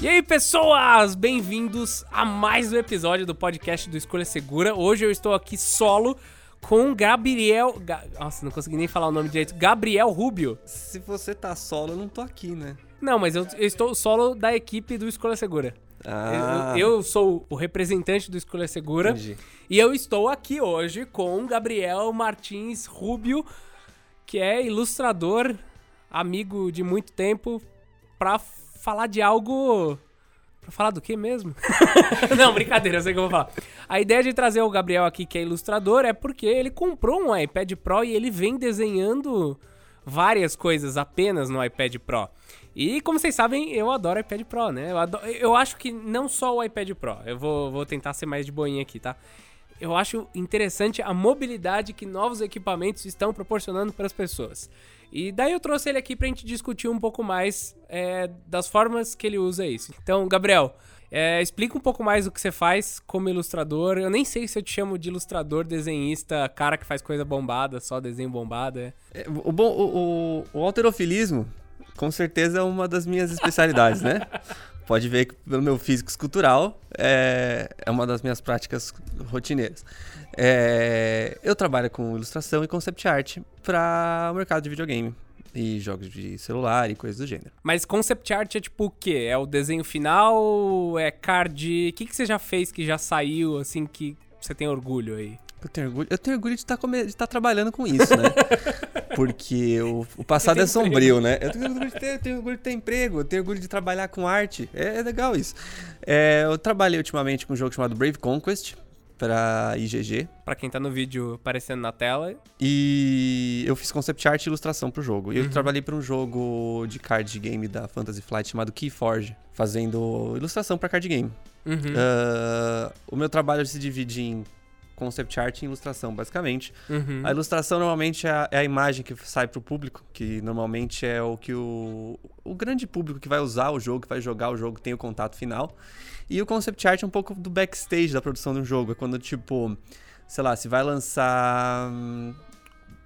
E aí, pessoas! Bem-vindos a mais um episódio do podcast do Escolha Segura. Hoje eu estou aqui solo com Gabriel. Ga... Nossa, não consegui nem falar o nome direito. Gabriel Rubio. Se você tá solo, eu não tô aqui, né? Não, mas eu, eu estou solo da equipe do Escolha Segura. Ah, Eu, eu sou o representante do Escolha Segura. entendi. E eu estou aqui hoje com Gabriel Martins Rubio, que é ilustrador, amigo de muito tempo, pra falar de algo. Pra falar do que mesmo? Não, brincadeira, eu sei o que eu vou falar. A ideia de trazer o Gabriel aqui, que é ilustrador, é porque ele comprou um iPad Pro e ele vem desenhando várias coisas apenas no iPad Pro. E como vocês sabem, eu adoro iPad Pro, né? Eu, ado- eu acho que não só o iPad Pro, eu vou, vou tentar ser mais de boinha aqui, tá? Eu acho interessante a mobilidade que novos equipamentos estão proporcionando para as pessoas. E daí eu trouxe ele aqui pra gente discutir um pouco mais é, das formas que ele usa isso. Então, Gabriel, é, explica um pouco mais o que você faz como ilustrador. Eu nem sei se eu te chamo de ilustrador, desenhista, cara que faz coisa bombada, só desenho bombado. É. É, O, bom, o, o, o alterofilismo, com certeza, é uma das minhas especialidades, né? Pode ver que pelo meu físico escultural, é, é uma das minhas práticas rotineiras. É, eu trabalho com ilustração e concept art para o mercado de videogame e jogos de celular e coisas do gênero. Mas concept art é tipo o quê? É o desenho final? É card? O que, que você já fez que já saiu, assim, que você tem orgulho aí? Eu tenho orgulho, eu tenho orgulho de estar trabalhando com isso, né? Porque o, o passado é sombrio, né? Eu tenho orgulho de ter, tenho orgulho de ter emprego, eu tenho orgulho de trabalhar com arte. É, é legal isso. É, eu trabalhei ultimamente com um jogo chamado Brave Conquest pra IGG. Pra quem tá no vídeo aparecendo na tela. E eu fiz concept art e ilustração pro jogo. E eu trabalhei para um jogo de card game da Fantasy Flight chamado Keyforge, fazendo ilustração pra card game. Uhum. Ah, o meu trabalho se divide em concept art e ilustração, basicamente. Uhum. A ilustração normalmente é a, é a imagem que sai pro público, que normalmente é o que o, o grande público que vai usar o jogo, que vai jogar o jogo, tem o contato final. E o concept art é um pouco do backstage da produção de um jogo. É quando, tipo, sei lá, se vai lançar, hum,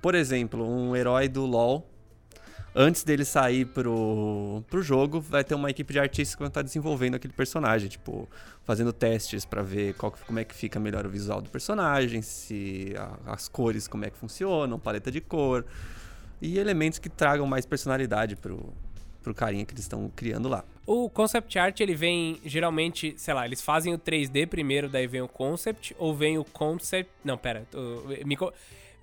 por exemplo, um herói do LoL. Antes dele sair pro, pro jogo, vai ter uma equipe de artistas que vão estar desenvolvendo aquele personagem, tipo, fazendo testes pra ver qual, como é que fica melhor o visual do personagem, se a- as cores como é que funcionam, paleta de cor e elementos que tragam mais personalidade pro, pro carinha que eles estão criando lá. O concept art, ele vem, geralmente, sei lá, eles fazem o 3D primeiro, daí vem o concept, ou vem o concept... Não, pera. o- me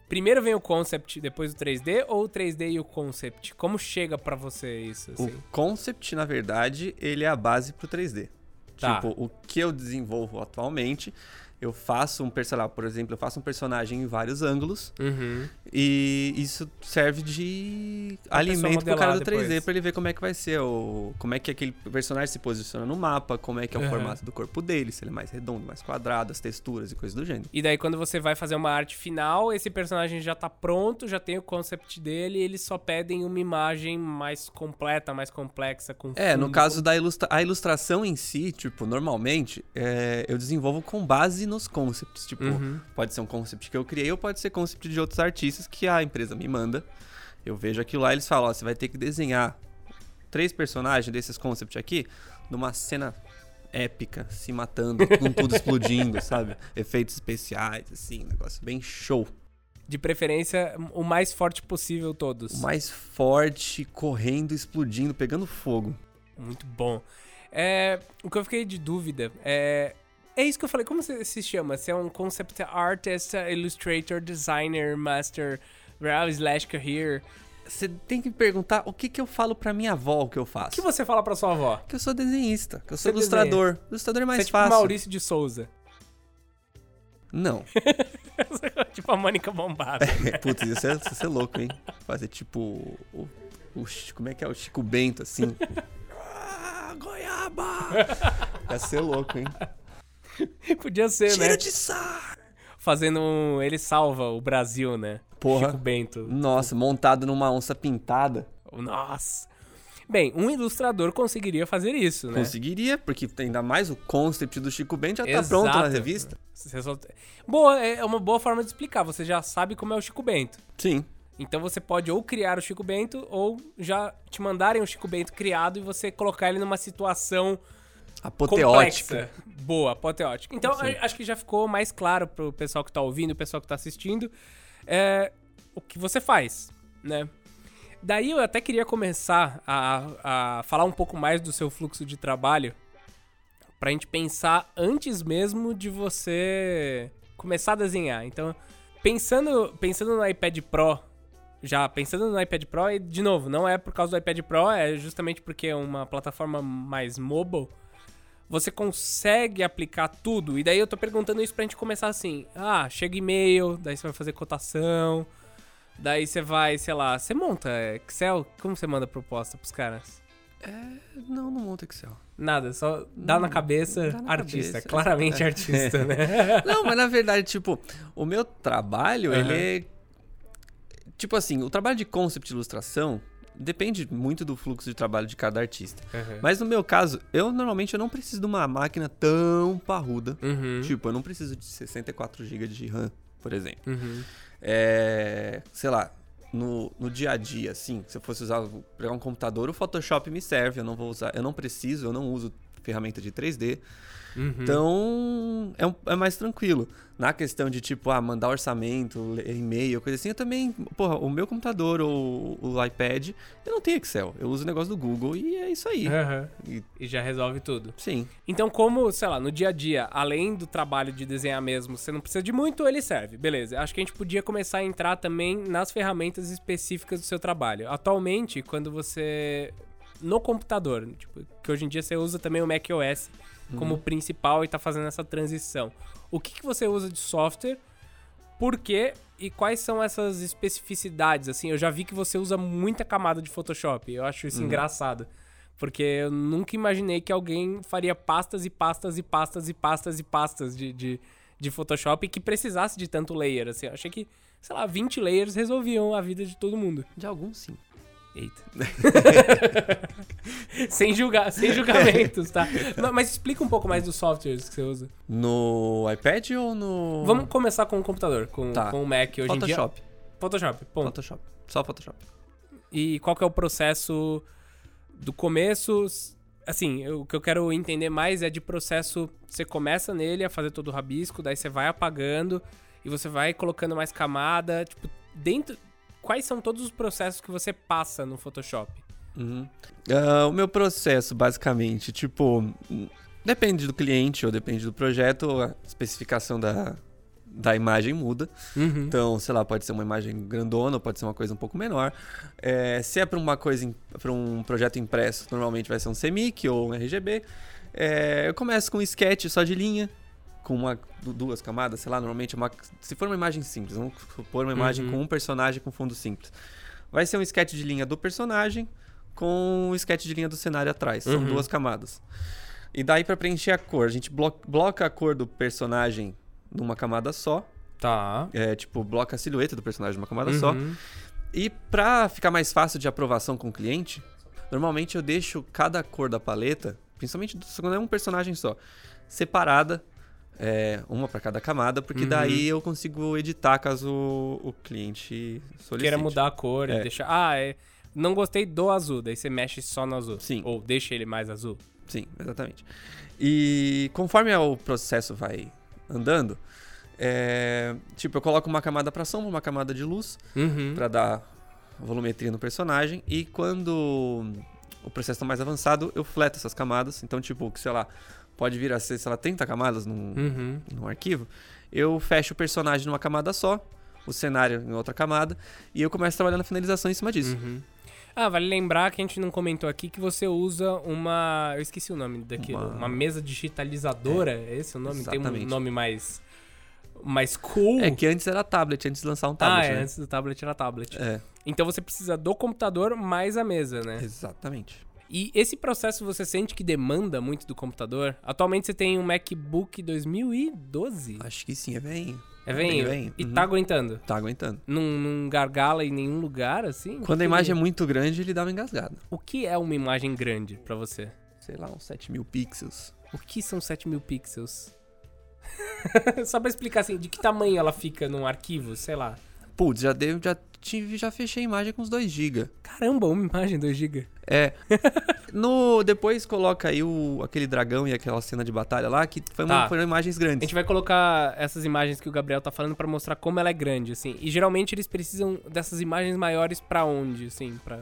Primeiro vem o concept, depois o 3D, ou o 3D e o concept? Como chega pra você isso, assim? O concept, na verdade, ele é a base pro 3D. Tá. Tipo, o que eu desenvolvo atualmente, eu faço um personagem, por exemplo, eu faço um personagem em vários ângulos Uhum. e isso serve de Pra alimento pro cara do modelar 3D depois. pra ele ver como é que vai ser, o, como é que aquele personagem se posiciona no mapa, como é que é o Uhum. formato do corpo dele, se ele é mais redondo, mais quadrado, as texturas e coisas do gênero. E daí, quando você vai fazer uma arte final, esse personagem já tá pronto, já tem o concept dele, e eles só pedem uma imagem mais completa, mais complexa, com É, no caso da ilustra a ilustração em si, tipo, normalmente, é, eu desenvolvo com base nos concepts. Tipo, Uhum. pode ser um concept que eu criei ou pode ser concept de outros artistas que a empresa me manda. Eu vejo aquilo lá e eles falam, ó, você vai ter que desenhar três personagens desses concepts aqui numa cena épica, se matando, com tudo explodindo, sabe? Efeitos especiais, assim, negócio bem show. De preferência, o mais forte possível todos. O mais forte, correndo, explodindo, pegando fogo. Muito bom. É, o que eu fiquei de dúvida é. É isso que eu falei, como você se chama? Você é um concept artist, illustrator, designer, master, real slash career. Você tem que me perguntar o que, que eu falo pra minha avó o que eu O faço. que você fala pra sua avó? Que eu sou desenhista, que eu Você sou ilustrador. Ilustrador é mais você é tipo fácil. Maurício de Souza. Não. tipo a Mônica Bombada. Putz, isso é, isso é louco, hein? Fazer tipo. O, o como é que é? O Chico Bento, assim. ah, goiaba! Ia ser louco, hein? Podia ser, Tiro né? de sal! Fazendo um. Ele salva o Brasil, né? Porra. Chico Bento. Nossa, montado numa onça pintada. Nossa. Bem, um ilustrador conseguiria fazer isso, né? Conseguiria, porque ainda mais o concept do Chico Bento já tá Exato. pronto na revista. Só- Boa, é uma boa forma de explicar. Você já sabe como é o Chico Bento. Sim. Então você pode ou criar o Chico Bento ou já te mandarem o Chico Bento criado e você colocar ele numa situação Apoteótica. complexa. Boa, apoteótica. Então acho que já ficou mais claro pro pessoal que tá ouvindo, o pessoal que tá assistindo, é, o que você faz, né? Daí eu até queria começar a, a falar um pouco mais do seu fluxo de trabalho pra gente pensar antes mesmo de você começar a desenhar. Então, pensando, pensando no iPad Pro, já pensando no iPad Pro, e de novo, não é por causa do iPad Pro, é justamente porque é uma plataforma mais mobile, você consegue aplicar tudo. E daí eu tô perguntando isso pra gente começar assim: ah, chega e-mail, daí você vai fazer cotação, daí você vai, sei lá, você monta Excel? Como você manda proposta pros caras? Não, não monta Excel. Nada, só dá na Hum, cabeça, dá na artista. cabeça, Claramente é. artista, né? Não, mas na verdade, tipo, o meu trabalho, Aham. ele é. Tipo assim, o trabalho de concept e ilustração depende muito do fluxo de trabalho de cada artista. Mas no meu caso, eu normalmente eu não preciso de uma máquina tão parruda. Uhum. Tipo, eu não preciso de 64 GB de RAM, por exemplo. Uhum. É, sei lá, no, no dia a dia, assim, se eu fosse usar, pegar um computador, o Photoshop me serve, eu não vou usar, eu não preciso, eu não uso ferramenta de 3D. Uhum. Então, é, um- é mais tranquilo. Na questão de, tipo, ah, mandar orçamento, e-mail, coisa assim, eu também, porra, o meu computador ou o iPad, eu não tenho Excel. Eu uso o negócio do Google e é isso aí. Aham. E, E já resolve tudo. sim. Então, como, sei lá, no dia a dia, além do trabalho de desenhar mesmo, você não precisa de muito, ele serve. Beleza. Acho que a gente podia começar a entrar também nas ferramentas específicas do seu trabalho. Atualmente, quando você. No computador, tipo, que hoje em dia você usa também o macOS como principal e tá fazendo essa transição. O que, que você usa de software? Por quê? E quais são essas especificidades? Assim, eu já vi que você usa muita camada de Photoshop. Eu acho isso engraçado. Porque eu nunca imaginei que alguém faria pastas e pastas e pastas e pastas e pastas de, de, de Photoshop que precisasse de tanto layer. Assim, eu achei que, sei lá, 20 layers resolviam a vida de todo mundo. De alguns, sim. Eita. sem, julgar, sem julgamentos, tá? Não, mas explica um pouco mais dos softwares que você usa. No iPad ou no. Vamos começar com o computador, com, Tá. com o Mac hoje em dia. Photoshop. Photoshop, ponto. Photoshop. Só Photoshop. E qual que é o processo do começo? Assim, o que eu quero entender mais é de processo. Você começa nele a fazer todo o rabisco, daí você vai apagando e você vai colocando mais camada. Tipo, dentro. Quais são todos os processos que você passa no Photoshop? Uhum. Ah, o meu processo, basicamente, tipo, depende do cliente ou depende do projeto, a especificação da, da imagem muda. Uhum. Então, sei lá, pode ser uma imagem grandona, ou pode ser uma coisa um pouco menor. É, se é para uma coisa, para um projeto impresso, normalmente vai ser um CMYK ou um RGB. É, eu começo com um sketch só de linha, com uma, du- duas camadas, sei lá, normalmente é uma, se for uma imagem simples, vamos supor uma imagem Uhum. com um personagem com fundo simples. Vai ser um sketch de linha do personagem com um sketch de linha do cenário atrás. São Uhum. duas camadas. E daí para preencher a cor, a gente blo- bloca a cor do personagem numa camada só. Tá. É, tipo, bloca a silhueta do personagem numa camada só. Uhum. E pra ficar mais fácil de aprovação com o cliente, normalmente eu deixo cada cor da paleta, principalmente do- quando é um personagem só, separada, é, uma pra cada camada, porque Uhum. daí eu consigo editar caso o, cliente solicite. Queira mudar a cor e É. deixar. Ah, é. Não gostei do azul, daí você mexe só no azul. Sim. Ou deixa ele mais azul. Sim, exatamente. E conforme o processo vai andando, é, tipo, eu coloco uma camada pra sombra, uma camada de luz, Uhum. Pra dar volumetria no personagem. E quando o processo tá mais avançado, eu fleto essas camadas. Então, tipo, que sei lá, pode vir a ser, sei lá, 30 camadas num, Uhum. num arquivo. Eu fecho o personagem numa camada só, o cenário em outra camada, e eu começo trabalhando a finalização em cima disso. Uhum. Ah, vale lembrar que a gente não comentou aqui que você usa uma. Eu esqueci o nome daquilo. Uma, Uma- mesa digitalizadora. É esse o nome? Tem um Exatamente. nome mais. mais cool. É que antes era tablet, antes de lançar um ah, tablet, é, né? antes do tablet era tablet. É, Então você precisa do computador mais a mesa, né? exatamente. E esse processo você sente que demanda muito do computador? Atualmente você tem um MacBook 2012? Acho que sim, é bem. É venho? bem, E uhum. tá aguentando? Tá aguentando. Não, não gargala em nenhum lugar, assim? Quando a imagem é muito grande, ele dá uma engasgada. O que é uma imagem grande pra você? Sei lá, uns 7 mil pixels. O que são 7 mil pixels? Só pra explicar assim, de que tamanho ela fica num arquivo, sei lá. Putz, já, deu, já tive, já fechei a imagem com uns 2 GB. Caramba, uma imagem 2 GB. É. no, depois coloca aí o, aquele dragão e aquela cena de batalha lá, que foi uma, Tá. foram imagens A grandes. gente vai colocar essas imagens que o Gabriel tá falando pra mostrar como ela é grande, assim. E geralmente eles precisam dessas imagens maiores pra onde, assim, Pra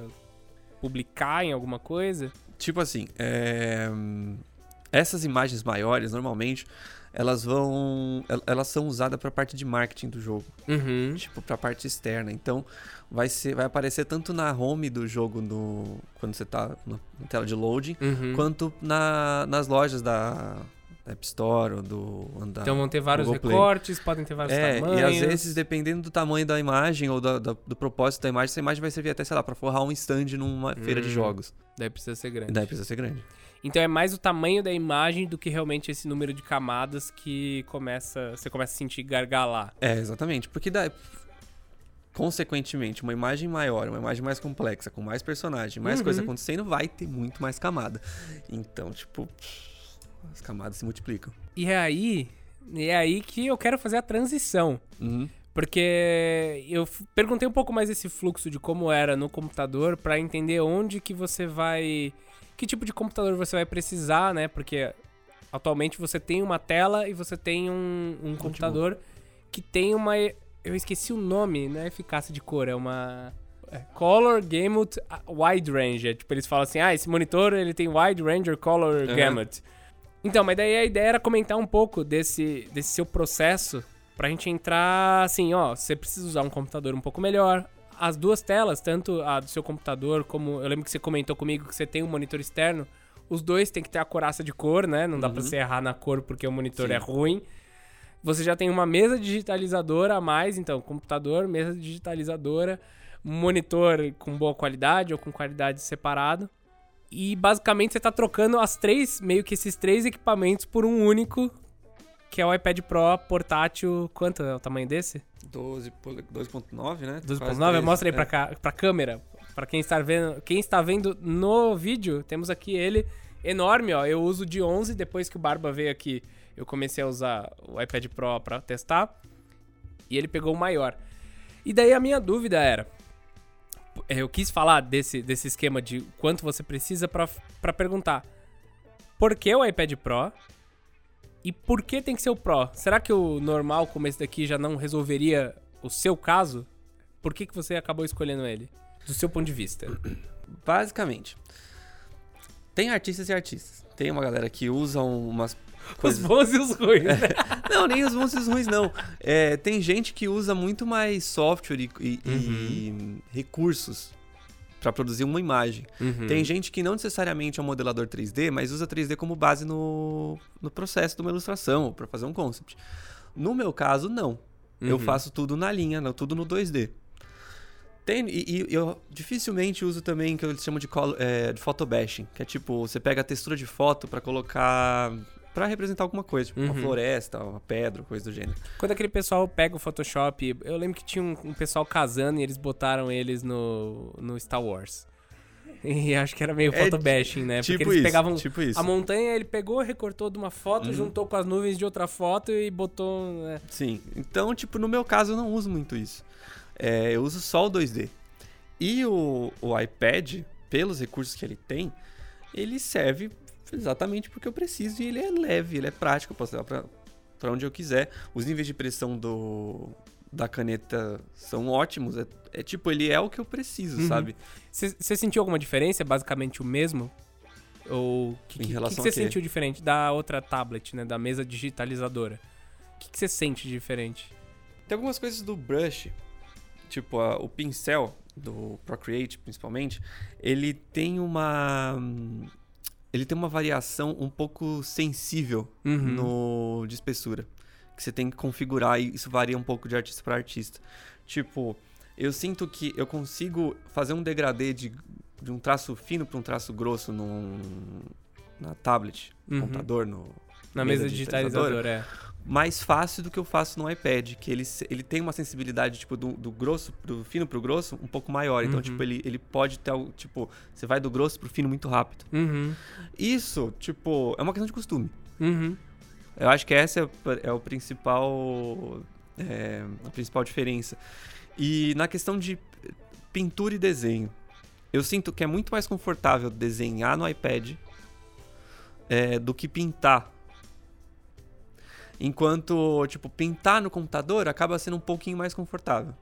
publicar em alguma coisa. Tipo assim, é, essas imagens maiores, normalmente, elas vão. el- Elas são usadas pra parte de marketing do jogo. Uhum. Tipo, pra parte externa. Então, vai, ser, vai aparecer tanto na home do jogo no, quando você tá na tela de loading, Uhum. quanto na, nas lojas da App Store ou do. da- Então vão ter vários recortes, podem ter vários É, tamanhos. e às vezes, dependendo do tamanho da imagem ou da- da- do propósito da imagem, essa imagem vai servir até, sei lá, pra forrar um stand numa feira de Hum. jogos. Daí precisa ser grande. Daí precisa ser grande. Então é mais o tamanho da imagem do que realmente esse número de camadas que começa, você começa a sentir gargalar. É, exatamente. Porque dá. Consequentemente, uma imagem maior, uma imagem mais complexa, com mais personagem, mais Uhum. coisa acontecendo, vai ter muito mais camada. Então, tipo, as camadas se multiplicam. E é aí, é aí que eu quero fazer a transição. Uhum. Porque eu perguntei um pouco mais esse fluxo de como era no computador pra entender onde que você vai. Que tipo de computador você vai precisar, né? Porque atualmente você tem uma tela e você tem um, um computador que tem uma. Eu esqueci o nome, não é eficácia de cor, é uma. é Color Gamut Wide Range. É, tipo, eles falam assim: ah, esse monitor ele tem Wide Range or Color Aham. Gamut. Então, mas daí a ideia era comentar um pouco desse, desse seu processo pra gente entrar assim, ó, você precisa usar um computador um pouco melhor. As duas telas, tanto a do seu computador como eu lembro que você comentou comigo que você tem um monitor externo, os dois tem que ter a coraça de cor, né? Não dá pra Uhum. você errar na cor porque o monitor Sim. é ruim. Você já tem uma mesa digitalizadora a mais, então, computador, mesa digitalizadora, monitor com boa qualidade ou com qualidade separado. E basicamente você tá trocando as três, meio que esses três equipamentos por um único, que é o iPad Pro portátil. Quanto é o tamanho desse? 12 pole- 2.9, né? 12.9? Quase 13, Mostra aí é. pra, cá, pra câmera. Pra quem está vendo, quem está vendo no vídeo, temos aqui ele enorme, ó. Eu uso de 11, depois que o Barba veio aqui, eu comecei a usar o iPad Pro pra testar. E ele pegou o maior. E daí a minha dúvida era, eu quis falar desse, desse esquema de quanto você precisa pra perguntar por que o iPad Pro e por que tem que ser o Pro? Será que o normal, como esse daqui, já não resolveria o seu caso? Por que, que você acabou escolhendo ele? Do seu ponto de vista. Basicamente, tem artistas e artistas. Tem uma galera que usa umas Os bons e os ruins, né? Não, nem os bons e os ruins, não. É, tem gente que usa muito mais software e, e- Uhum. e recursos pra produzir uma imagem. Uhum. Tem gente que não necessariamente é um modelador 3D, mas usa 3D como base no, no processo de uma ilustração, ou pra fazer um concept. No meu caso, não. Eu Uhum. faço tudo na linha, não, tudo no 2D. Tem, e, e eu dificilmente uso também o que eles chamam de, é, de photobashing, que é tipo, você pega a textura de foto pra colocar. Pra representar alguma coisa, tipo uma Uhum. floresta, uma pedra, coisa do gênero. Quando aquele pessoal pega o Photoshop, eu lembro que tinha um, um pessoal casando e eles botaram eles no, no Star Wars. E acho que era meio É, photobashing, né? Porque tipo eles isso. pegavam tipo isso. a montanha, ele pegou, recortou de uma foto, Uhum. juntou com as nuvens de outra foto e botou. né? Sim. Então, tipo, no meu caso eu não uso muito isso. É, eu uso só o 2D. E o, o iPad, pelos recursos que ele tem, ele serve exatamente porque eu preciso e ele é leve, ele é prático, eu posso levar pra onde eu quiser. Os níveis de pressão do, da caneta são ótimos. É, é tipo, ele é o que eu preciso, Uhum. sabe? Você sentiu alguma diferença? É basicamente o mesmo? Ou que, que, que relação você sentiu diferente da outra tablet, né? Da mesa digitalizadora? O que você sente de diferente? Tem algumas coisas do brush, tipo a- o pincel do Procreate, principalmente, ele tem uma hum, ele tem uma variação um pouco sensível Uhum. no de espessura, que você tem que configurar e isso varia um pouco de artista para artista. Tipo, eu sinto que eu consigo fazer um degradê de, de um traço fino para um traço grosso num, na tablet, no Uhum. computador, no Na mesa mesa digitalizadora, é. Mais fácil do que eu faço no iPad, que ele, ele tem uma sensibilidade, tipo, do, do grosso, do fino pro grosso, um pouco maior. Então, Uhum. tipo, ele, ele pode ter, tipo, você vai do grosso pro fino muito rápido. Uhum. Isso, tipo, é uma questão de costume. Uhum. Eu acho que essa é, o- é o principal, é, a principal diferença. E na questão de pintura e desenho. Eu sinto que é muito mais confortável desenhar no iPad é, do que pintar. Enquanto, tipo, pintar no computador acaba sendo um pouquinho mais confortável.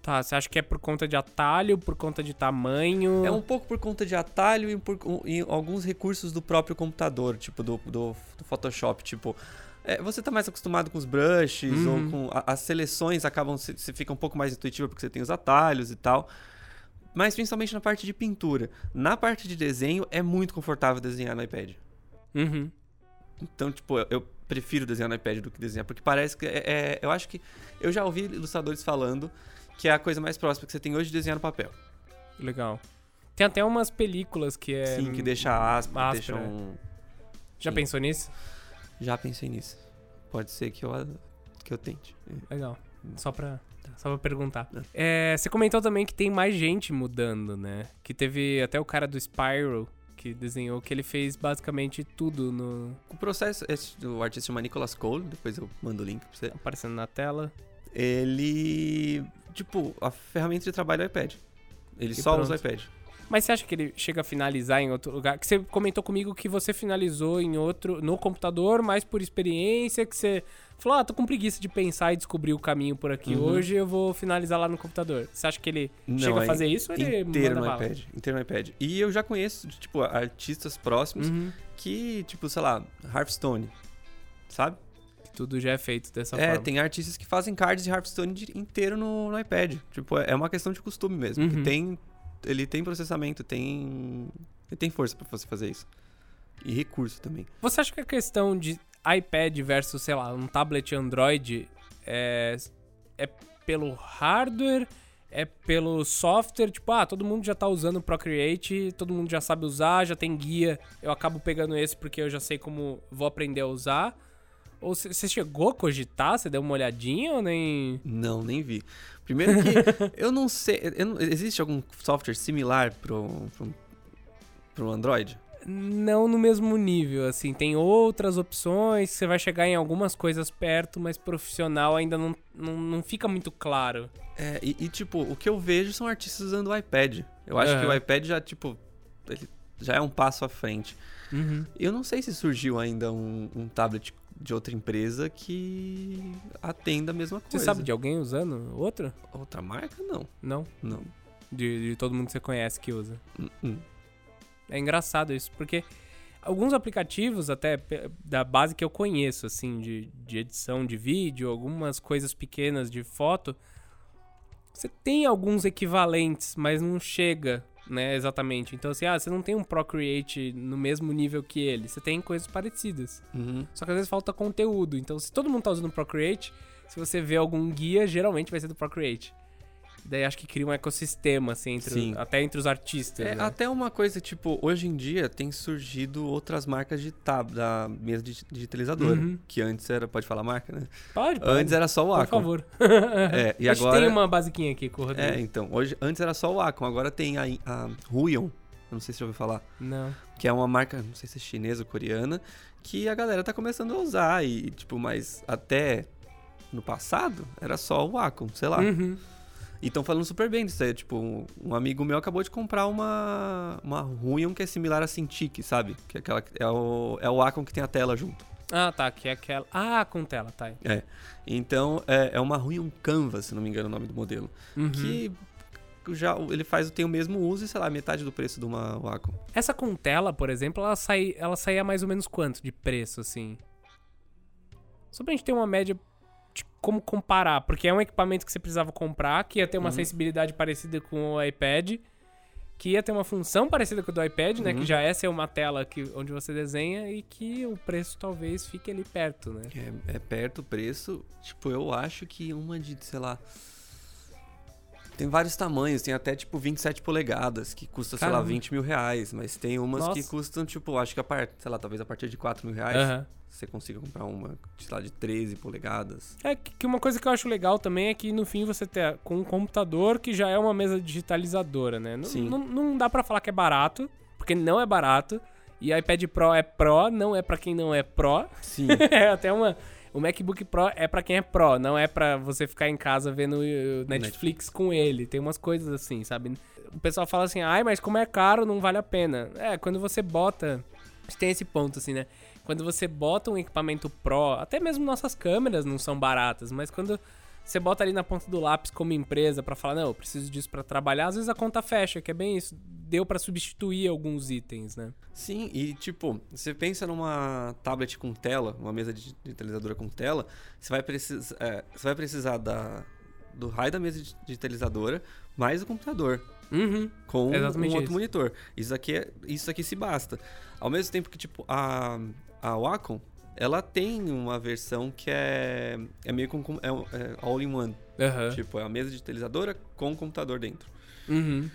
Tá, você acha que é por conta de atalho, por conta de tamanho? É um pouco por conta de atalho e, por, e alguns recursos do próprio computador, tipo do, do, do Photoshop. Tipo, é, você tá mais acostumado com os brushes Uhum. ou com. a- as seleções acabam. se se fica um pouco mais intuitiva porque você tem os atalhos e tal. Mas principalmente na parte de pintura. Na parte de desenho, é muito confortável desenhar no iPad. Uhum. Então, tipo, eu, eu prefiro desenhar no iPad do que desenhar, porque parece que. É, é- eu acho que. Eu já ouvi ilustradores falando que é a coisa mais próxima que você tem hoje de desenhar no papel. Legal. Tem até umas películas que é. Sim, que deixa aspa, áspera. deixa um. Já Sim. pensou nisso? Já pensei nisso. Pode ser que eu, que eu tente. Legal. Só pra, só pra perguntar. É. É, você comentou também que tem mais gente mudando, né? Que teve até o cara do Spyro que desenhou, que ele fez basicamente tudo no O processo, esse, o artista chama Nicholas Cole, depois eu mando o link pra você. aparecendo na tela. Ele. Tipo, a ferramenta de trabalho é o iPad. Ele E só usa o pronto. iPad. Mas você acha que ele chega a finalizar em outro lugar? Que você comentou comigo que você finalizou em outro, no computador, mas por experiência, que você falou, ah, tô com preguiça de pensar e descobrir o caminho por aqui Uhum. hoje, eu vou finalizar lá no computador. Você acha que ele Não, chega a é fazer isso ou ele Inteiro no bala? iPad. Inteiro no iPad. E eu já conheço, tipo, artistas próximos Uhum. que, tipo, sei lá, Hearthstone. Sabe? Tudo já é feito dessa É, forma. tem artistas que fazem cards de Hearthstone inteiro no, no iPad. Tipo, é uma questão de costume mesmo. Uhum. Tem. Ele tem processamento, tem. Ele tem força pra você fazer isso. E recurso também. Você acha que a questão de iPad versus, sei lá, um tablet Android é, é pelo hardware, é pelo software? Tipo, ah, todo mundo já tá usando o Procreate, todo mundo já sabe usar, já tem guia, eu acabo pegando esse porque eu já sei como vou aprender a usar. Ou você chegou a cogitar? Você deu uma olhadinha ou nem. Não, nem vi. Primeiro que eu não sei. eu não- existe algum software similar pro, pro, pro Android? Não no mesmo nível, assim. Tem outras opções, você vai chegar em algumas coisas perto, mas profissional ainda não, não, não fica muito claro. É, e, e, tipo, o que eu vejo são artistas usando o iPad. Eu acho que Aham. o iPad já, tipo, ele já é um passo à frente. Uhum. Eu não sei se surgiu ainda um, um tablet de outra empresa que atenda a mesma coisa. Você sabe de alguém usando outro? Outra marca? Não. Não? Não. De, de todo mundo que você conhece que usa. Hum, hum. É engraçado isso, porque alguns aplicativos, até da base que eu conheço, assim, de, de edição de vídeo, algumas coisas pequenas de foto, você tem alguns equivalentes, mas não chega, né, exatamente. Então, assim, ah, você não tem um Procreate no mesmo nível que ele, você tem coisas parecidas. Uhum. Só que às vezes falta conteúdo. Então, se todo mundo tá usando o Procreate, se você vê algum guia, geralmente vai ser do Procreate. Daí acho que cria um ecossistema, assim, entre até entre os artistas. É, né? até uma coisa, tipo, hoje em dia tem surgido outras marcas de tab, da mesa digi- digitalizadora. Uhum. Que antes era, pode falar marca, né? Pode, pode. Antes era só o Por Acom. favor. É, e a gente agora. tem uma basiquinha aqui com o Rodrigo. É, então. Hoje, antes era só o Acom, agora tem a, a Huion. Eu não sei se você já ouviu falar. Não. Que é uma marca, não sei se é chinesa ou coreana, que a galera tá começando a usar. E, tipo, mas até no passado era só o Acom, sei lá. Uhum. E estão falando super bem disso aí. Tipo, um, um amigo meu acabou de comprar uma, uma Huion que é similar a Cintiq, sabe? Que é, aquela, é, o, é o Acom que tem a tela junto. Ah, tá. Que é aquela. Ah, com tela, tá. É. Então, é, é uma Huion Canvas, se não me engano o nome do modelo. Uhum. Que já ele faz tem o mesmo uso e, sei lá, metade do preço de uma Wacom. Essa com tela, por exemplo, ela, sai, ela saía mais ou menos quanto de preço, assim? Só pra gente ter uma média como comparar. Porque é um equipamento que você precisava comprar, que ia ter uma Uhum. sensibilidade parecida com o iPad, que ia ter uma função parecida com o do iPad, né? Uhum. Que já é ser uma tela que, onde você desenha e que o preço talvez fique ali perto, né? É, é perto o preço. Tipo, eu acho que uma de, sei lá. Tem vários tamanhos, tem até tipo 27 polegadas, que custa, sei lá, Caramba. 20 mil reais. Mas tem umas que Nossa. custam, tipo, acho que a parte, sei lá, talvez a partir de 4 mil reais. Aham. Você consiga comprar uma, sei lá, de 13 polegadas. É que que uma coisa que eu acho legal também é que no fim você ter com um computador que já é uma mesa digitalizadora, né? Não, Sim. não, não dá pra falar que é barato, porque não é barato. E iPad Pro é Pro, não é pra quem não é Pro. Sim. é até uma, O MacBook Pro é pra quem é Pro, não é pra você ficar em casa vendo Netflix, Netflix. com ele. Tem umas coisas assim, sabe? O pessoal fala assim, ai, mas como é caro, não vale a pena. É, quando você bota. Tem esse ponto, assim, né? Quando você bota um equipamento Pro, até mesmo nossas câmeras não são baratas, mas quando você bota ali na ponta do lápis como empresa pra falar, não, eu preciso disso pra trabalhar, às vezes a conta fecha, que é bem isso. Deu pra substituir alguns itens, né? Sim, e tipo, você pensa numa tablet com tela, uma mesa de digitalizadora com tela, você vai, precis, é, você vai precisar da, do raio da mesa de- digitalizadora mais o computador. Uhum. com um outro isso. monitor. Isso aqui, é, isso aqui se basta. Ao mesmo tempo que, tipo, a, a Wacom, ela tem uma versão que é, é meio com é, é all-in-one. Aham. Tipo, é a mesa digitalizadora com o computador dentro. Uhum.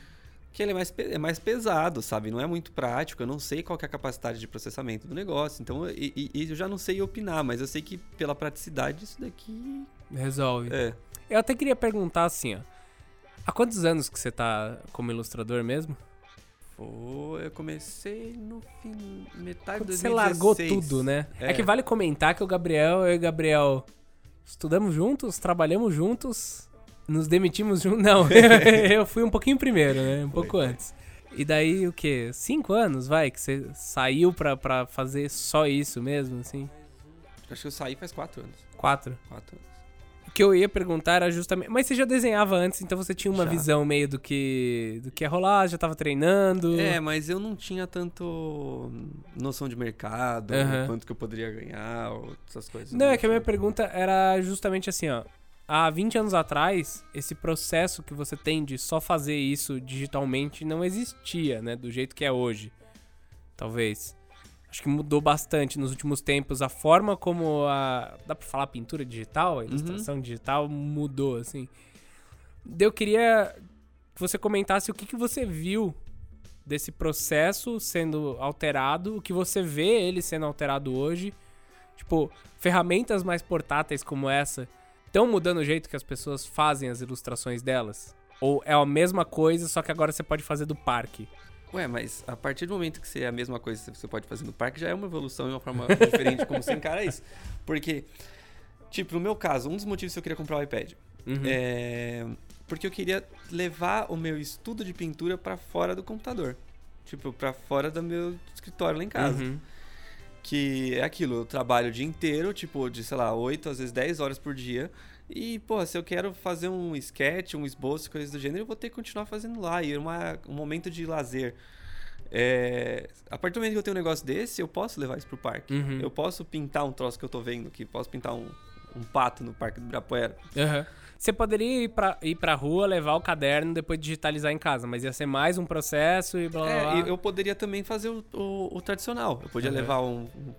Que ele é mais, é mais pesado, sabe? Não é muito prático. Eu não sei qual é a capacidade de processamento do negócio. Então, e, e- e eu já não sei opinar, mas eu sei que pela praticidade isso daqui Resolve. é. Eu até queria perguntar assim, ó. Há quantos anos que você tá como ilustrador mesmo? Foi, eu comecei no fim, metade Quando de você 2016. largou tudo, né? É. É. que vale comentar que o Gabriel, eu e o Gabriel estudamos juntos, trabalhamos juntos, nos demitimos juntos. Não, eu fui um pouquinho primeiro, né? Um pouco foi. antes. E daí, o quê? Cinco anos, vai, que você saiu pra, pra fazer só isso mesmo, assim? Acho que eu saí faz quatro anos. Quatro. Quatro anos. O que eu ia perguntar era justamente. Mas você já desenhava antes, então você tinha uma Já. visão meio do que. do que ia rolar, já tava treinando. É, mas eu não tinha tanto noção de mercado, Aham. quanto que eu poderia ganhar, essas coisas. Não, né? é que a minha pergunta era justamente assim, ó. Há 20 anos atrás, esse processo que você tem de só fazer isso digitalmente não existia, né? Do jeito que é hoje. Talvez. Acho que mudou bastante nos últimos tempos. A forma como a. Dá pra falar pintura digital? A ilustração digital mudou, assim. Eu queria que você comentasse o que, que você viu desse processo sendo alterado, o que você vê ele sendo alterado hoje. Tipo, ferramentas mais portáteis como essa estão mudando o jeito que as pessoas fazem as ilustrações delas? Ou é a mesma coisa, só que agora você pode fazer do parque? Ué, mas a partir do momento que você é a mesma coisa que você pode fazer no parque, já é uma evolução e uma forma diferente como você encara isso. Porque, tipo, no meu caso, um dos motivos que eu queria comprar o iPad Uhum. é porque eu queria levar o meu estudo de pintura pra fora do computador. Tipo, pra fora do meu escritório lá em casa. Uhum. Que é aquilo, eu trabalho o dia inteiro, tipo, de, sei lá, 8, às vezes 10 horas por dia. E, pô, se eu quero fazer um sketch, um esboço, coisas do gênero, eu vou ter que continuar fazendo lá. E é uma, um momento de lazer. É, a partir do momento que eu tenho um negócio desse, eu posso levar isso pro parque. Uhum. Eu posso pintar um troço que eu tô vendo aqui, posso pintar um, um pato no Parque do Ibirapuera. Aham. Você poderia ir pra, ir pra rua, levar o caderno, depois digitalizar em casa, mas ia ser mais um processo e blá blá. É, eu poderia também fazer o, o- o tradicional. Eu podia Uhum. levar um, um,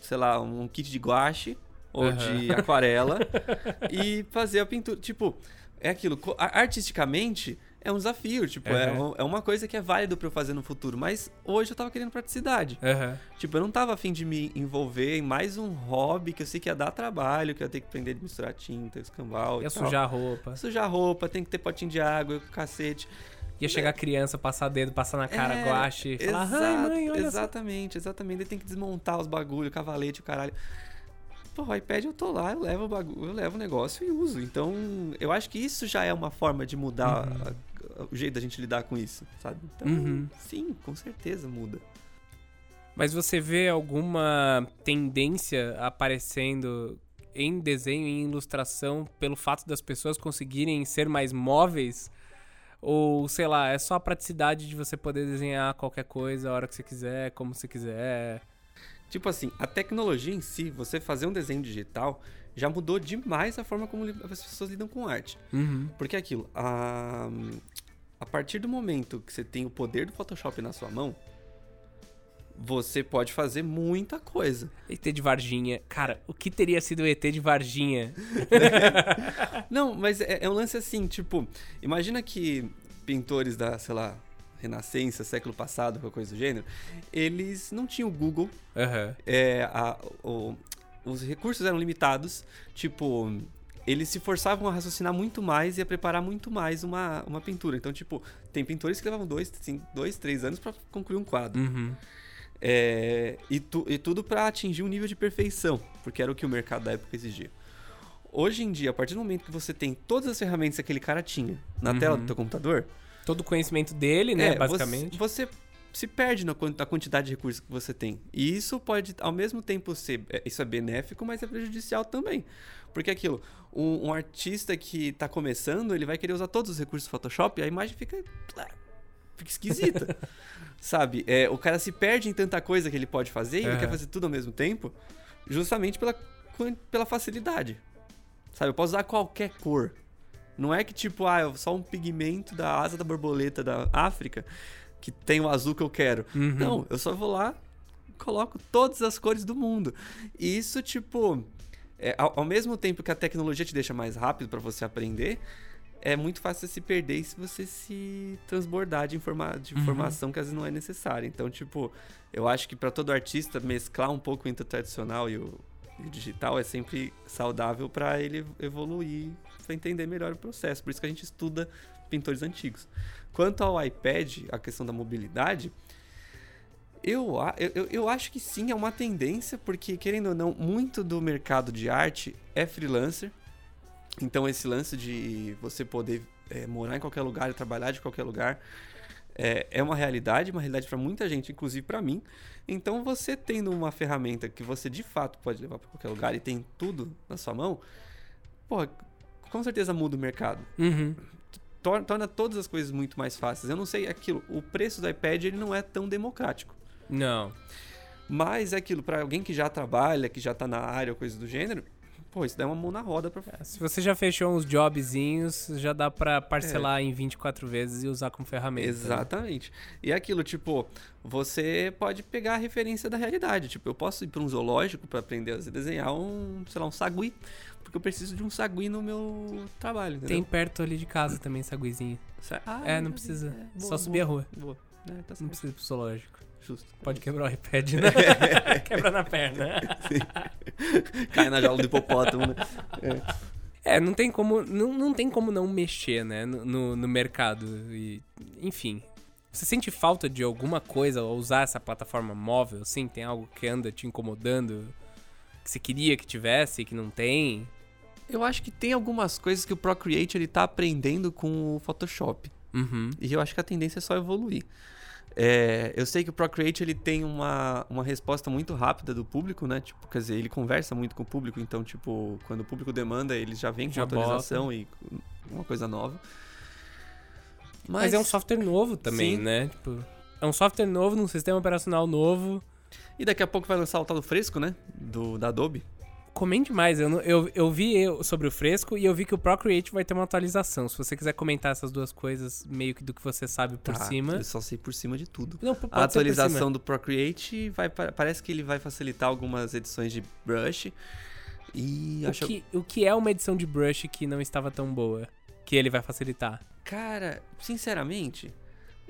sei lá, um kit de guache ou Uhum. de aquarela e fazer a pintura. Tipo, é aquilo. Artisticamente é um desafio. Tipo, é, Uhum. um- é uma coisa que é válido pra eu fazer no futuro. Mas hoje eu tava querendo praticidade. Aham. Tipo, eu não tava afim de me envolver em mais um hobby que eu sei que ia dar trabalho, que eu ia ter que aprender a misturar tinta, escambau e Ia tal. sujar a roupa. Sujar roupa, tem que ter potinho de água, cacete. Ia chegar a criança, passar dedo, passar na cara, É, guache, falar, exato, mãe, olha só. Exatamente, exatamente. Ele tem que desmontar os bagulho, cavalete, o caralho. Pô, o iPad eu tô lá, eu levo o bagulho, eu levo o negócio e uso. Então, eu acho que isso já é uma forma de mudar a- a- o jeito da gente lidar com isso, sabe? Então, Uhum. sim, com certeza muda. Mas você vê alguma tendência aparecendo em desenho e em ilustração pelo fato das pessoas conseguirem ser mais móveis? Ou, sei lá, é só a praticidade de você poder desenhar qualquer coisa a hora que você quiser, como você quiser? Tipo assim, a tecnologia em si, você fazer um desenho digital, já mudou demais a forma como as pessoas lidam com arte. Uhum. Porque é aquilo, a, a partir do momento que você tem o poder do Photoshop na sua mão, você pode fazer muita coisa. ET de Varginha. Cara, o que teria sido o ET de Varginha? Não, mas é, é um lance assim, tipo, imagina que pintores da, sei lá, Renascença, século passado, qualquer coisa do gênero, eles não tinham Google, Aham. é, a- o- os recursos eram limitados, tipo, eles se forçavam a raciocinar muito mais e a preparar muito mais uma, uma pintura. Então, tipo, tem pintores que levavam dois, cinco, dois três anos pra concluir um quadro. Uhum. É, e, tu, e tudo para atingir um nível de perfeição, porque era o que o mercado da época exigia. Hoje em dia, a partir do momento que você tem todas as ferramentas que aquele cara tinha na Uhum. tela do teu computador, Todo o conhecimento dele, né, é, basicamente. Você, você se perde na, quan- na quantidade de recursos que você tem. E isso pode, ao mesmo tempo, ser. é, Isso é benéfico, mas é prejudicial também. Porque aquilo, um, um artista que tá começando, ele vai querer usar todos os recursos do Photoshop e a imagem fica. Fica esquisita. sabe? É, o cara se perde em tanta coisa que ele pode fazer e ele Aham. quer fazer tudo ao mesmo tempo, justamente pela, pela facilidade. Sabe? Eu posso usar qualquer cor. Não é que tipo, ah, eu- só um pigmento da asa da borboleta da África que tem o azul que eu quero. Uhum. Não, eu só vou lá, coloco todas as cores do mundo. E isso, tipo, é, ao, ao mesmo tempo que a tecnologia te deixa mais rápido para você aprender, é muito fácil você se perder se você se transbordar de, informa de Uhum. informação que às vezes não é necessária. Então, tipo, eu acho que para todo artista mesclar um pouco entre o tradicional e o, e o digital é sempre saudável para ele evoluir, para entender melhor o processo. Por isso que a gente estuda pintores antigos. Quanto ao iPad, a questão da mobilidade, eu, eu- eu acho que sim, é uma tendência, porque, querendo ou não, muito do mercado de arte é freelancer. Então, esse lance de você poder é, morar em qualquer lugar e trabalhar de qualquer lugar é, é uma realidade, uma realidade para muita gente, inclusive para mim. Então, você tendo uma ferramenta que você de fato pode levar para qualquer lugar e tem tudo na sua mão, porra, com certeza muda o mercado Uhum. tor- torna todas as coisas muito mais fáceis. Eu não sei aquilo, o preço do iPad ele não é tão democrático. Não. Mas é aquilo, para alguém que já trabalha, que já tá na área ou coisa do gênero, pô, isso dá uma mão na roda pra. Se você já fechou uns jobzinhos, já dá pra parcelar em 24 vezes e usar como ferramenta. né? Exatamente. E é aquilo, tipo, você pode pegar a referência da realidade. Tipo, eu posso ir para um zoológico para aprender a desenhar um, sei lá, um sagui, porque eu preciso de um sagui no meu trabalho, Tem entendeu? perto ali de casa também essa guizinha. Sa- Ah, É, não precisa. é, Só boa, subir a rua. Boa. É, tá Não precisa ir pro zoológico. Justo. Pode quebrar o iPad, né? Quebra na perna. Cai na jaula do hipopótamo, né? É, não tem como não, não, tem como não mexer, né, no, no, no mercado. E, enfim. Você sente falta de alguma coisa ao usar essa plataforma móvel, assim? Tem algo que anda te incomodando? Que você queria que tivesse e que não tem? Eu acho que tem algumas coisas que o Procreate ele tá aprendendo com o Photoshop. Uhum. E eu acho que a tendência é só evoluir. É, eu sei que o Procreate ele tem uma, uma resposta muito rápida do público, né? Tipo, quer dizer, ele conversa muito com o público, então, tipo, quando o público demanda, ele já vem com Já atualização e uma coisa nova. Mas, Mas, é um software novo também, Sim. né? Tipo, é um software novo num sistema operacional novo. E daqui a pouco vai lançar o tal do fresco, né? Do, da Adobe. Comente mais, eu, eu, eu vi sobre o fresco e eu vi que o Procreate vai ter uma atualização. Se você quiser comentar essas duas coisas, meio que do que você sabe por Tá, cima. Eu só sei por cima de tudo. Não, A atualização do Procreate vai, pa- parece que ele vai facilitar algumas edições de brush. E O acho que, o que é uma edição de brush que não estava tão boa? Que ele vai facilitar. Cara, sinceramente,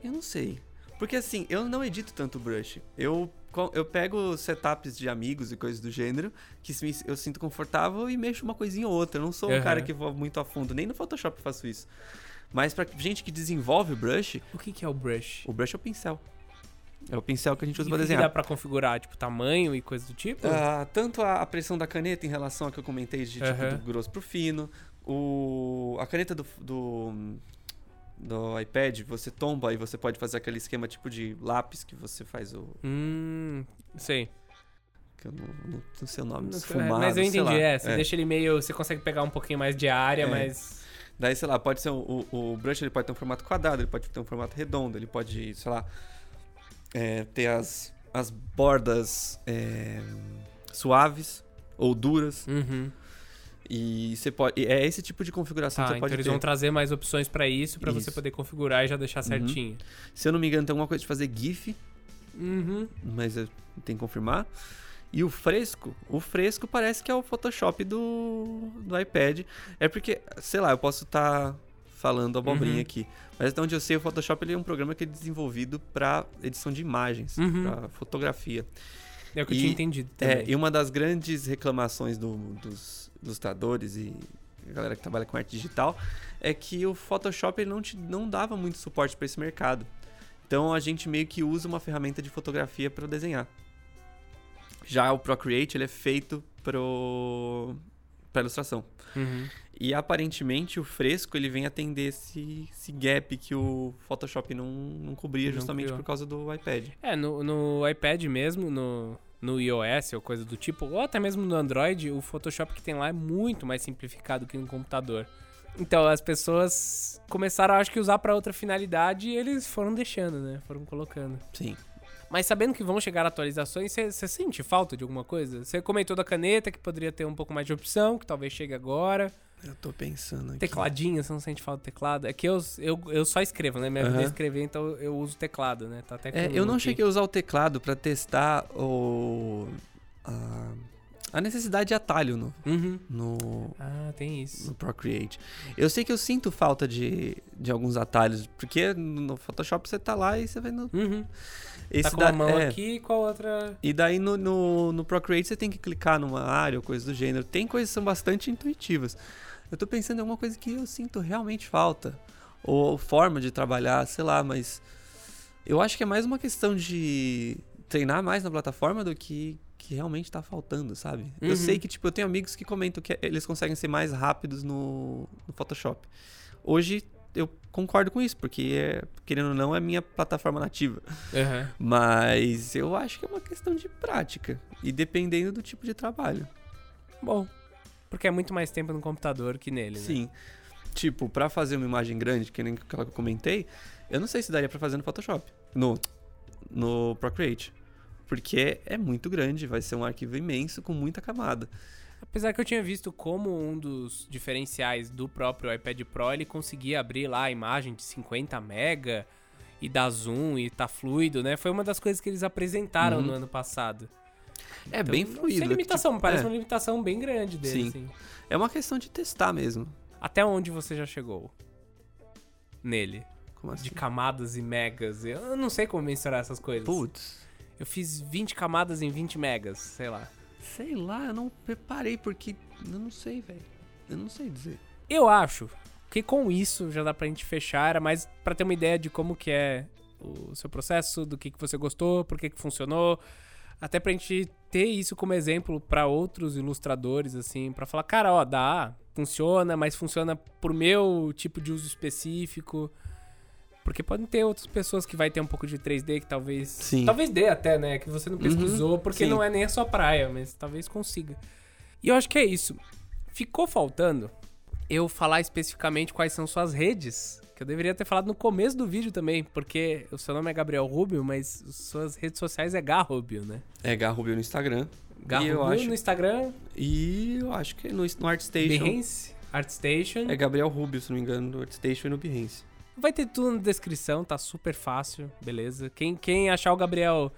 eu não sei. Porque assim, eu não edito tanto brush. Eu, eu pego setups de amigos e coisas do gênero que eu sinto confortável e mexo uma coisinha ou outra. Eu não sou um Aham. cara que vou muito a fundo, nem no Photoshop faço isso. Mas pra gente que desenvolve o brush, O que, que é o brush? o brush é o pincel. É o pincel que a gente E usa o pra que dá desenhar. pra configurar? Tipo, tamanho e coisa do tipo? Ah, tanto a, a pressão da caneta em relação ao que eu comentei de tipo, do grosso pro fino, o, a caneta do, do, do iPad, você tomba e você pode fazer aquele esquema tipo de lápis que você faz o. Hum, sei. que eu não, não, não sei o nome, Não esfumado, mas eu entendi, é. Você É. deixa ele meio. Você consegue pegar um pouquinho mais de área, É. mas. Daí, sei lá, pode ser o, o, o brush ele pode ter um formato quadrado, ele pode ter um formato redondo, ele pode, sei lá, é, ter as, as bordas é, suaves ou duras. Uhum. E você pode. É esse tipo de configuração Tá, que você então pode eles ter. vão trazer mais opções pra isso, pra você poder configurar e já deixar Uhum. certinho. Se eu não me engano, tem alguma coisa de fazer GIF, Uhum. mas eu tenho que confirmar. E o fresco, o fresco parece que é o Photoshop do, do iPad. É porque, sei lá, eu posso estar falando abobrinha Uhum. aqui. Mas até onde eu sei, o Photoshop ele é um programa que é desenvolvido para edição de imagens, Uhum. para fotografia. É o que eu E- tinha entendido É, também. e uma das grandes reclamações do- dos ilustradores e a galera que trabalha com arte digital é que o Photoshop ele não, te, não dava muito suporte para esse mercado. Então a gente meio que usa uma ferramenta de fotografia para desenhar. Já o Procreate ele é feito pro para ilustração. Uhum. E aparentemente o fresco ele vem atender esse, esse gap que o Photoshop não, não cobria Não justamente criou. por causa do iPad. É, no, no iPad mesmo, no, no iOS ou coisa do tipo, ou até mesmo no Android, o Photoshop que tem lá é muito mais simplificado que no computador. Então, as pessoas começaram, acho que, usar pra outra finalidade e eles foram deixando, né? Foram colocando. Sim. Mas sabendo que vão chegar atualizações, você sente falta de alguma coisa? Você comentou da caneta, que poderia ter um pouco mais de opção, que talvez chegue agora. Eu tô pensando aqui. Tecladinho, você não sente falta do teclado? É que eu, eu, eu só escrevo, né? Minha vida é escrever, então eu uso teclado, né? Tá até É, eu não aqui. cheguei a usar o teclado pra testar o a, a necessidade de atalho no, Uhum. no, Ah, tem isso. no Procreate. Eu sei que eu sinto falta de, de alguns atalhos, porque no Photoshop você tá lá e você vai no. Uhum. Esse tá com da- a mão é. aqui e com a outra. E daí no, no, no Procreate você tem que clicar numa área ou coisa do gênero. Tem coisas que são bastante intuitivas. Eu tô pensando em alguma coisa que eu sinto realmente falta. Ou forma de trabalhar, sei lá, mas. Eu acho que é mais uma questão de treinar mais na plataforma do que, que realmente tá faltando, sabe? Uhum. Eu sei que, tipo, eu tenho amigos que comentam que eles conseguem ser mais rápidos no, no Photoshop. Hoje eu concordo com isso, porque, é, querendo ou não, é minha plataforma nativa. Uhum. Mas eu acho que é uma questão de prática. E dependendo do tipo de trabalho. Bom. Porque é muito mais tempo no computador que nele, né? Sim. Tipo, pra fazer uma imagem grande, que nem aquela que eu comentei, eu não sei se daria pra fazer no Photoshop. No, no Procreate. Porque é muito grande, vai ser um arquivo imenso com muita camada. Apesar que eu tinha visto como um dos diferenciais do próprio iPad Pro, ele conseguia abrir lá a imagem de 50 mega e dar zoom e tá fluido, né? Foi uma das coisas que eles apresentaram Uhum. no ano passado. É Então, bem fluido. Sem limitação, tipo, parece é, uma limitação bem grande dele, Sim. assim. é uma questão de testar mesmo. Até onde você já chegou? Nele. Como assim? De camadas e megas. Eu não sei como mensurar essas coisas. Putz. Eu fiz 20 camadas em 20 megas, sei lá. Sei lá, eu não preparei, porque. Eu não sei, velho. Eu não sei dizer. Eu acho que com isso já dá pra gente fechar, era mais pra ter uma ideia de como que é o seu processo, do que, que você gostou, por que, que funcionou. Até pra gente ter isso como exemplo pra outros ilustradores, assim, pra falar, cara, ó, dá, funciona, mas funciona pro meu tipo de uso específico. Porque podem ter outras pessoas que vai ter um pouco de 3D que talvez. Sim. Talvez dê até, né? Que você não pesquisou, porque sim. não é nem a sua praia, mas talvez consiga. E eu acho que é isso. Ficou faltando eu falar especificamente quais são suas redes. Que eu deveria ter falado no começo do vídeo também, porque o seu nome é Gabriel Rubio, mas suas redes sociais é Garrubio, né? É Garrubio no Instagram. Garrubio acho- no Instagram, E eu acho que no, no ArtStation. Behance, ArtStation. É Gabriel Rubio, se não me engano, no ArtStation e no Behance. Vai ter tudo na descrição, tá super fácil, beleza? Quem, quem achar o Gabriel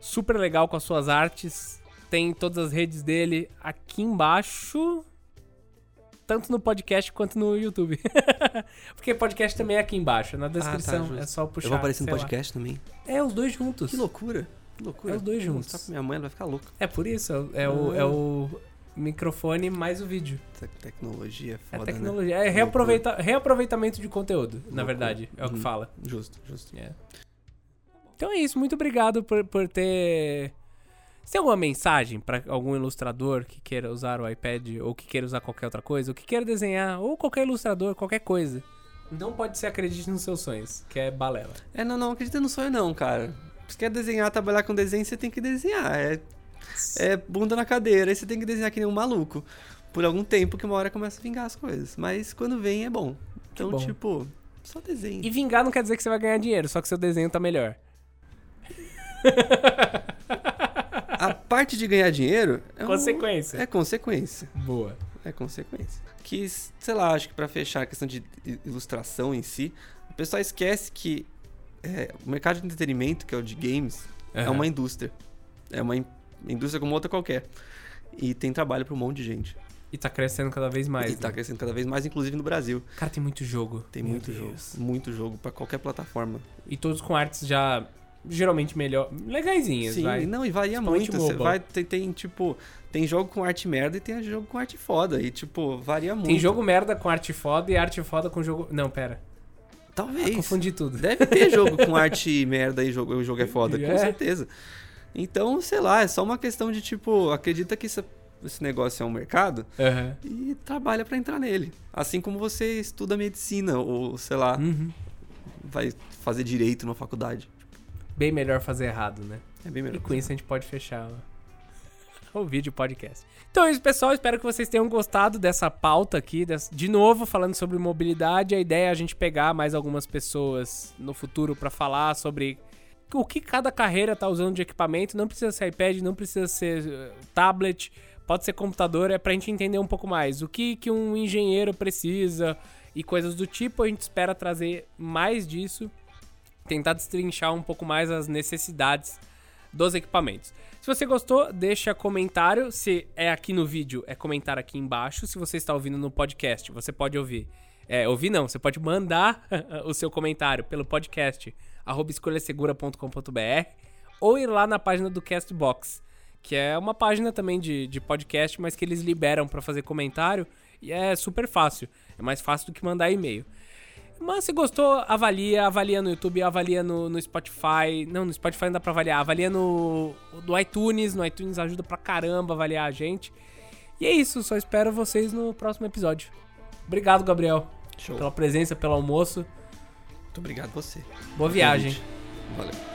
super legal com as suas artes, tem todas as redes dele aqui embaixo, tanto no podcast quanto no YouTube. Porque podcast também é aqui embaixo, na descrição, justo. é só puxar. eu vou aparecer no sei lá. podcast também. É, os dois juntos. Que loucura. Que loucura. É os dois juntos. minha mãe, ela vai ficar louca. É por isso, é, o, é o microfone mais o vídeo. Essa tecnologia é É foda, né? tecnologia, é reaproveita, reaproveitamento de conteúdo, na verdade, é o que Uhum. fala. Justo, justo. É. Então é isso, muito obrigado por, por ter. Você tem alguma mensagem pra algum ilustrador que queira usar o iPad ou que queira usar qualquer outra coisa, ou que queira desenhar, ou qualquer ilustrador, qualquer coisa? Não pode ser acredite nos seus sonhos, que é balela. É, não, não acredita no sonho não, cara. Se quer desenhar, trabalhar com desenho, você tem que desenhar. É, é bunda na cadeira, aí você tem que desenhar que nem um maluco. Por algum tempo que uma hora começa a vingar as coisas. Mas quando vem é bom. Então, bom. tipo, só desenho. E vingar não quer dizer que você vai ganhar dinheiro, só que seu desenho tá melhor. A parte de ganhar dinheiro é, um- Consequência. é consequência. Boa. É consequência. Que, sei lá, acho que pra fechar a questão de ilustração em si, o pessoal esquece que é, o mercado de entretenimento, que é o de games, é uma indústria. É uma indústria como outra qualquer. E tem trabalho pra um monte de gente. E tá crescendo cada vez mais. e tá né? crescendo cada vez mais, inclusive no Brasil. Cara, tem muito jogo. Tem Meu muito Deus. jogo. Muito jogo pra qualquer plataforma. E todos com artes já geralmente melhor. Legaisinhas, Sim, vai. não, e varia muito. Você vai, tem, tem, tipo, tem jogo com arte merda e tem jogo com arte foda. E, tipo, varia muito. Tem jogo merda com arte foda e arte foda com jogo. Não, pera. Talvez. Confundi tudo. Deve ter jogo com arte merda e jogo, o jogo é foda, É. com certeza. Então, sei lá, é só uma questão de tipo, acredita que isso- esse negócio é um mercado Aham. e trabalha pra entrar nele. Assim como você estuda medicina ou, sei lá, Uhum. vai fazer direito numa faculdade. Bem melhor fazer errado, né? É bem E melhor. com isso a gente pode fechar o, vídeo podcast. Então é isso, pessoal. Espero que vocês tenham gostado dessa pauta aqui. De novo, falando sobre mobilidade. A ideia é a gente pegar mais algumas pessoas no futuro pra falar sobre o que cada carreira tá usando de equipamento. Não precisa ser iPad, não precisa ser eh, tablet, pode ser computador. É pra gente entender um pouco mais o que, que um engenheiro precisa e coisas do tipo. A gente espera trazer mais disso tentar destrinchar um pouco mais as necessidades dos equipamentos. Se você gostou, deixa comentário. Se é aqui no vídeo, é comentar aqui embaixo. Se você está ouvindo no podcast, você pode ouvir. É, ouvir não, você pode mandar o seu comentário pelo podcast arroba escolhasegura.com.br ou ir lá na página do Castbox, que é uma página também de, de podcast, mas que eles liberam para fazer comentário e é super fácil. É mais fácil do que mandar e-mail. Mas se gostou, avalia, avalia no YouTube, avalia no, no Spotify. Não, no Spotify não dá pra avaliar. Avalia no, no iTunes. No iTunes ajuda pra caramba avaliar a gente. E é isso, só espero vocês no próximo episódio. Obrigado, Gabriel, Show. pela presença, pelo almoço. Muito obrigado você. Boa viagem. Valeu.